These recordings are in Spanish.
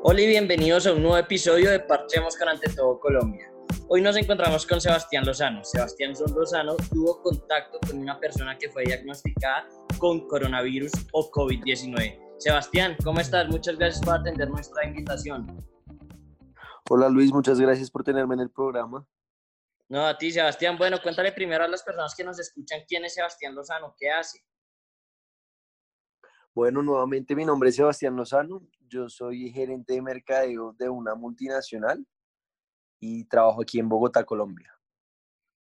Hola y bienvenidos a un nuevo episodio de Parchemos con Ante Todo Colombia. Hoy nos encontramos con Sebastián Lozano. Sebastián Lozano tuvo contacto con una persona que fue diagnosticada con coronavirus o COVID-19. Sebastián, ¿cómo estás? Muchas gracias por atender nuestra invitación. Hola Luis, muchas gracias por tenerme en el programa. No, a ti Sebastián. Bueno, cuéntale primero a las personas que nos escuchan quién es Sebastián Lozano, qué hace. Bueno, nuevamente mi nombre es Sebastián Lozano. Yo soy gerente de mercadeo de una multinacional y trabajo aquí en Bogotá, Colombia.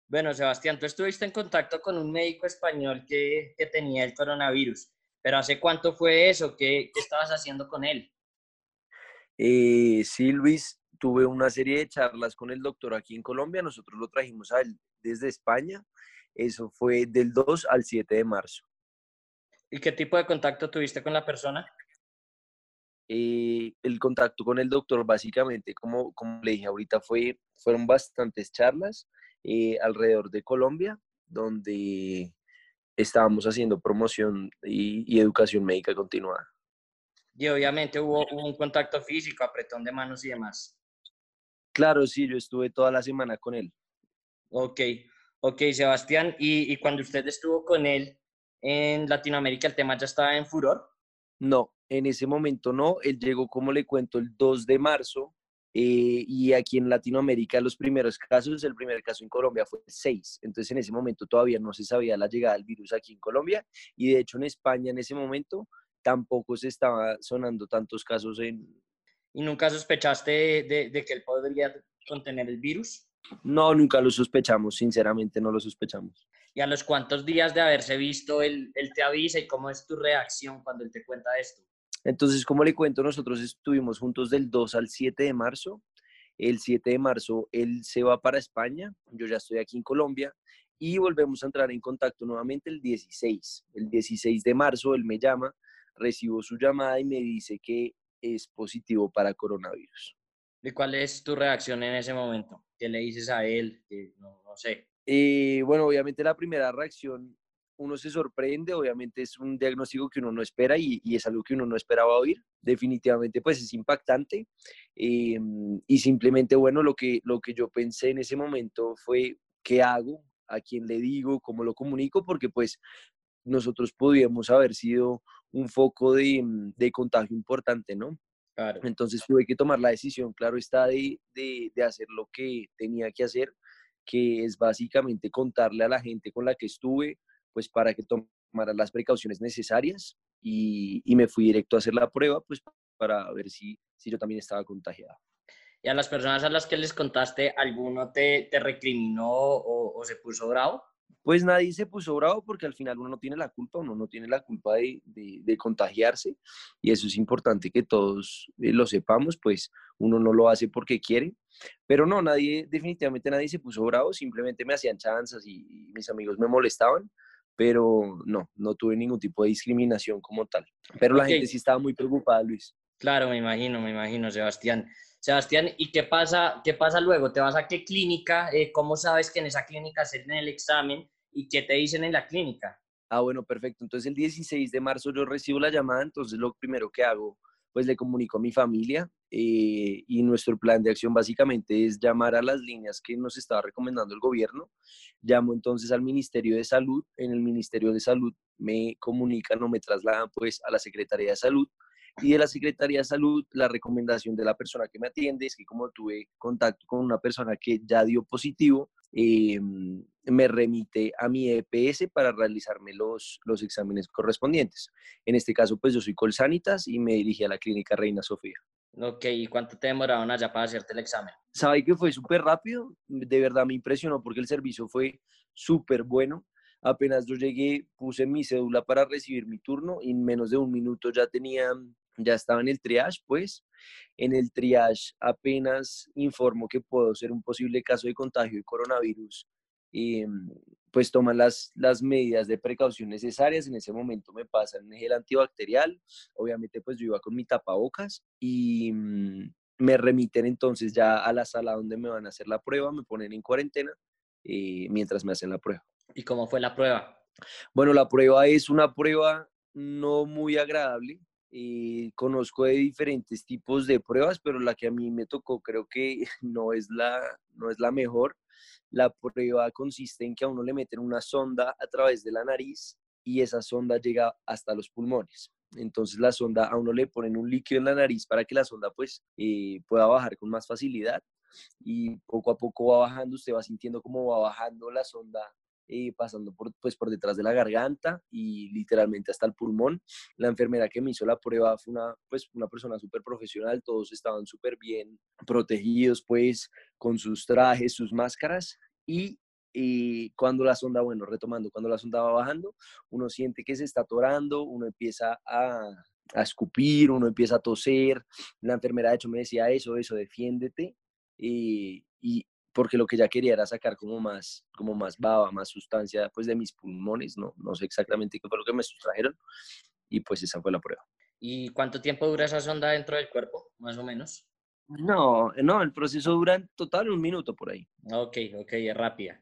Bueno, Sebastián, tú estuviste en contacto con un médico español que, tenía el coronavirus, pero ¿hace cuánto fue eso? ¿Qué, estabas haciendo con él? Eh, sí, Luis, tuve una serie de charlas con el doctor aquí en Colombia. Nosotros lo trajimos a él desde España. Eso fue del 2 al 7 de marzo. ¿Y qué tipo de contacto tuviste con la persona? Eh, el contacto con el doctor, básicamente, como, como le dije ahorita, fue, fueron bastantes charlas eh, alrededor de Colombia, donde estábamos haciendo promoción y, educación médica continuada. Y obviamente hubo, un contacto físico, apretón de manos y demás. Claro, sí, yo estuve toda la semana con él. Ok, ok, Sebastián, y, y cuando usted estuvo con él, en Latinoamérica el tema ya estaba en furor? No, en ese momento no. Él llegó, como le cuento, el 2 de marzo eh, y aquí en Latinoamérica los primeros casos, el primer caso en Colombia fue el 6. Entonces en ese momento todavía no se sabía la llegada del virus aquí en Colombia y de hecho en España en ese momento tampoco se estaba sonando tantos casos en... ¿Y nunca sospechaste de, de que él podría contener el virus? No, nunca lo sospechamos, sinceramente no lo sospechamos y a los cuantos días de haberse visto, él, él te avisa y cómo es tu reacción cuando él te cuenta esto. Entonces, como le cuento, nosotros estuvimos juntos del 2 al 7 de marzo. El 7 de marzo él se va para España, yo ya estoy aquí en Colombia y volvemos a entrar en contacto nuevamente el 16. El 16 de marzo él me llama, recibo su llamada y me dice que es positivo para coronavirus. ¿Y cuál es tu reacción en ese momento? ¿Qué le dices a él? no, no sé. Eh, bueno, obviamente la primera reacción, uno se sorprende, obviamente es un diagnóstico que uno no espera y, es algo que uno no esperaba oír. Definitivamente, pues es impactante. Eh, y simplemente, bueno, lo que, lo que yo pensé en ese momento fue, ¿qué hago? ¿A quién le digo? ¿Cómo lo comunico? Porque pues nosotros podíamos haber sido un foco de, de contagio importante, ¿no? Claro. Entonces tuve que tomar la decisión, claro está, de, de, de hacer lo que tenía que hacer que es básicamente contarle a la gente con la que estuve, pues para que tomara las precauciones necesarias y, me fui directo a hacer la prueba, pues para ver si, si yo también estaba contagiado. ¿Y a las personas a las que les contaste, alguno te, te recriminó o, o se puso bravo? Pues nadie se puso bravo porque al final uno no tiene la culpa, uno no tiene la culpa de, de, contagiarse y eso es importante que todos eh, lo sepamos, pues uno no lo hace porque quiere, pero no, nadie, definitivamente nadie se puso bravo, simplemente me hacían chanzas y, mis amigos me molestaban, pero no, no tuve ningún tipo de discriminación como tal. Pero la gente sí estaba muy preocupada, Luis. Claro, me imagino, me imagino, Sebastián. Sebastián, ¿y qué pasa, qué pasa luego? ¿Te vas a qué clínica? Eh, ¿Cómo sabes que en esa clínica hacen el examen? ¿Y qué te dicen en la clínica? Ah, bueno, perfecto. Entonces el 16 de marzo yo recibo la llamada, entonces lo primero que hago, pues le comunico a mi familia eh, y nuestro plan de acción básicamente es llamar a las líneas que nos estaba recomendando el gobierno. Llamo entonces al Ministerio de Salud. En el Ministerio de Salud me comunican o me trasladan pues a la Secretaría de Salud y de la Secretaría de Salud, la recomendación de la persona que me atiende es que como tuve contacto con una persona que ya dio positivo, eh, me remite a mi EPS para realizarme los, los exámenes correspondientes. En este caso, pues yo soy Colsanitas y me dirigí a la clínica Reina Sofía. Ok, ¿y cuánto te demoraron allá para hacerte el examen? Sabe que fue súper rápido, de verdad me impresionó porque el servicio fue súper bueno. Apenas yo llegué, puse mi cédula para recibir mi turno y en menos de un minuto ya tenía ya estaba en el triage, pues en el triage apenas informo que puedo ser un posible caso de contagio de coronavirus, y mm, pues toman las, las medidas de precaución necesarias. En ese momento me pasan el antibacterial, obviamente pues yo iba con mi tapabocas y mm, me remiten entonces ya a la sala donde me van a hacer la prueba, me ponen en cuarentena eh, mientras me hacen la prueba. ¿Y cómo fue la prueba? Bueno, la prueba es una prueba no muy agradable, eh, conozco de diferentes tipos de pruebas, pero la que a mí me tocó creo que no es la, no es la mejor. La prueba consiste en que a uno le meten una sonda a través de la nariz y esa sonda llega hasta los pulmones. Entonces la sonda, a uno le ponen un líquido en la nariz para que la sonda pues eh, pueda bajar con más facilidad y poco a poco va bajando, usted va sintiendo cómo va bajando la sonda eh, pasando por, pues, por detrás de la garganta y literalmente hasta el pulmón. La enfermera que me hizo la prueba fue una, pues, una persona súper profesional, todos estaban súper bien protegidos, pues, con sus trajes, sus máscaras y cuando la sonda, bueno, retomando, cuando la sonda va bajando, uno siente que se está atorando, uno empieza a, a escupir, uno empieza a toser. La enfermera, de hecho, me decía eso, eso, defiéndete. Y porque lo que ya quería era sacar como más, como más baba, más sustancia pues de mis pulmones, no, no sé exactamente qué fue lo que me sustrajeron y pues esa fue la prueba. ¿Y cuánto tiempo dura esa sonda dentro del cuerpo, más o menos? No, no, el proceso dura en total un minuto por ahí. Ok, ok, es rápida.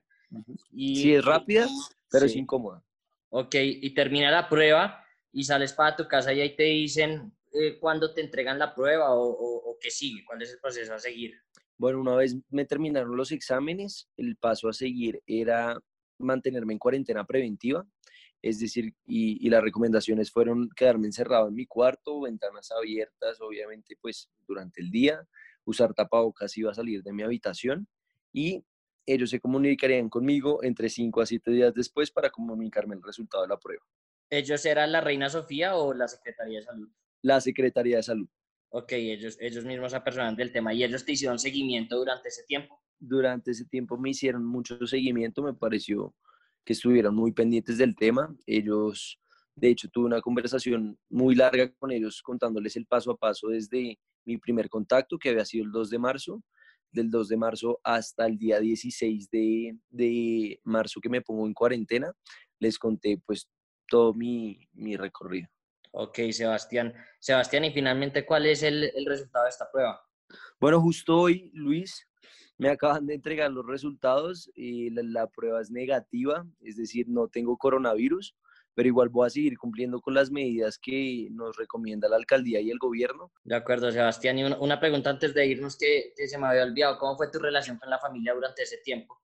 Y, sí, es rápida, pero es incómoda. Ok, y termina la prueba y sales para tu casa y ahí te dicen eh, cuándo te entregan la prueba o, o, o qué sigue, cuál es el proceso a seguir. Bueno, una vez me terminaron los exámenes, el paso a seguir era mantenerme en cuarentena preventiva, es decir, y, las recomendaciones fueron quedarme encerrado en mi cuarto, ventanas abiertas, obviamente, pues durante el día, usar tapabocas iba a salir de mi habitación y ellos se comunicarían conmigo entre 5 a 7 días después para comunicarme el resultado de la prueba. ¿Ellos eran la Reina Sofía o la Secretaría de Salud? La Secretaría de Salud. Ok, ellos, ellos mismos apersonan del tema y ellos te hicieron seguimiento durante ese tiempo. Durante ese tiempo me hicieron mucho seguimiento, me pareció que estuvieron muy pendientes del tema. Ellos, de hecho, tuve una conversación muy larga con ellos contándoles el paso a paso desde mi primer contacto, que había sido el 2 de marzo, del 2 de marzo hasta el día 16 de, de marzo que me pongo en cuarentena. Les conté pues todo mi, mi recorrido. Ok, Sebastián. Sebastián, y finalmente, ¿cuál es el, resultado de esta prueba? Bueno, justo hoy, Luis, me acaban de entregar los resultados y la, prueba es negativa, es decir, no tengo coronavirus, pero igual voy a seguir cumpliendo con las medidas que nos recomienda la alcaldía y el gobierno. De acuerdo, Sebastián. Y una, pregunta antes de irnos que, que, se me había olvidado. ¿Cómo fue tu relación con la familia durante ese tiempo?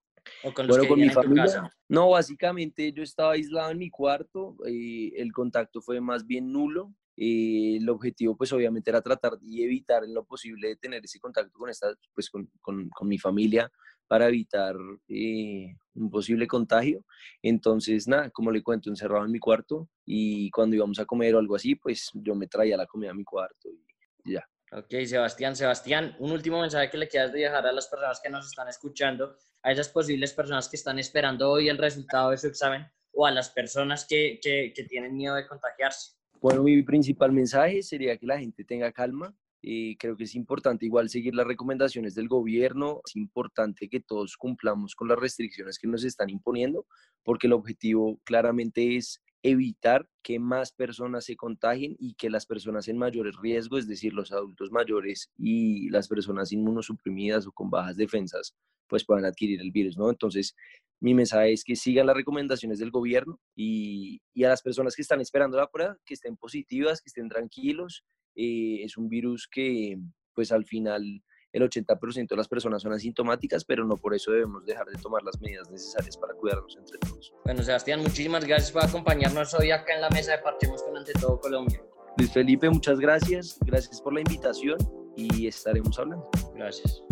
Con bueno, con mi familia. No, básicamente yo estaba aislado en mi cuarto, y eh, el contacto fue más bien nulo. y eh, el objetivo, pues obviamente era tratar de evitar en lo posible de tener ese contacto con, esta, pues, con, con, con mi familia para evitar eh, un posible contagio. Entonces, nada, como le cuento, encerrado en mi cuarto y cuando íbamos a comer o algo así, pues yo me traía la comida a mi cuarto y. Ok, Sebastián. Sebastián, un último mensaje que le quieras dejar a las personas que nos están escuchando, a esas posibles personas que están esperando hoy el resultado de su examen o a las personas que, que, tienen miedo de contagiarse. Bueno, mi principal mensaje sería que la gente tenga calma. y creo que es importante igual seguir las recomendaciones del gobierno. Es importante que todos cumplamos con las restricciones que nos están imponiendo, porque el objetivo claramente es evitar que más personas se contagien y que las personas en mayores riesgos, es decir, los adultos mayores y las personas inmunosuprimidas o con bajas defensas, pues puedan adquirir el virus, ¿no? Entonces, mi mensaje es que sigan las recomendaciones del gobierno y, y a las personas que están esperando la prueba, que estén positivas, que estén tranquilos. Eh, es un virus que, pues al final, el 80% de las personas son asintomáticas, pero no por eso debemos dejar de tomar las medidas necesarias para cuidarnos entre todos. Bueno, Sebastián, muchísimas gracias por acompañarnos hoy acá en la mesa de Parchemos con Ante Todo Colombia. Luis Felipe, muchas gracias. Gracias por la invitación y estaremos hablando. Gracias.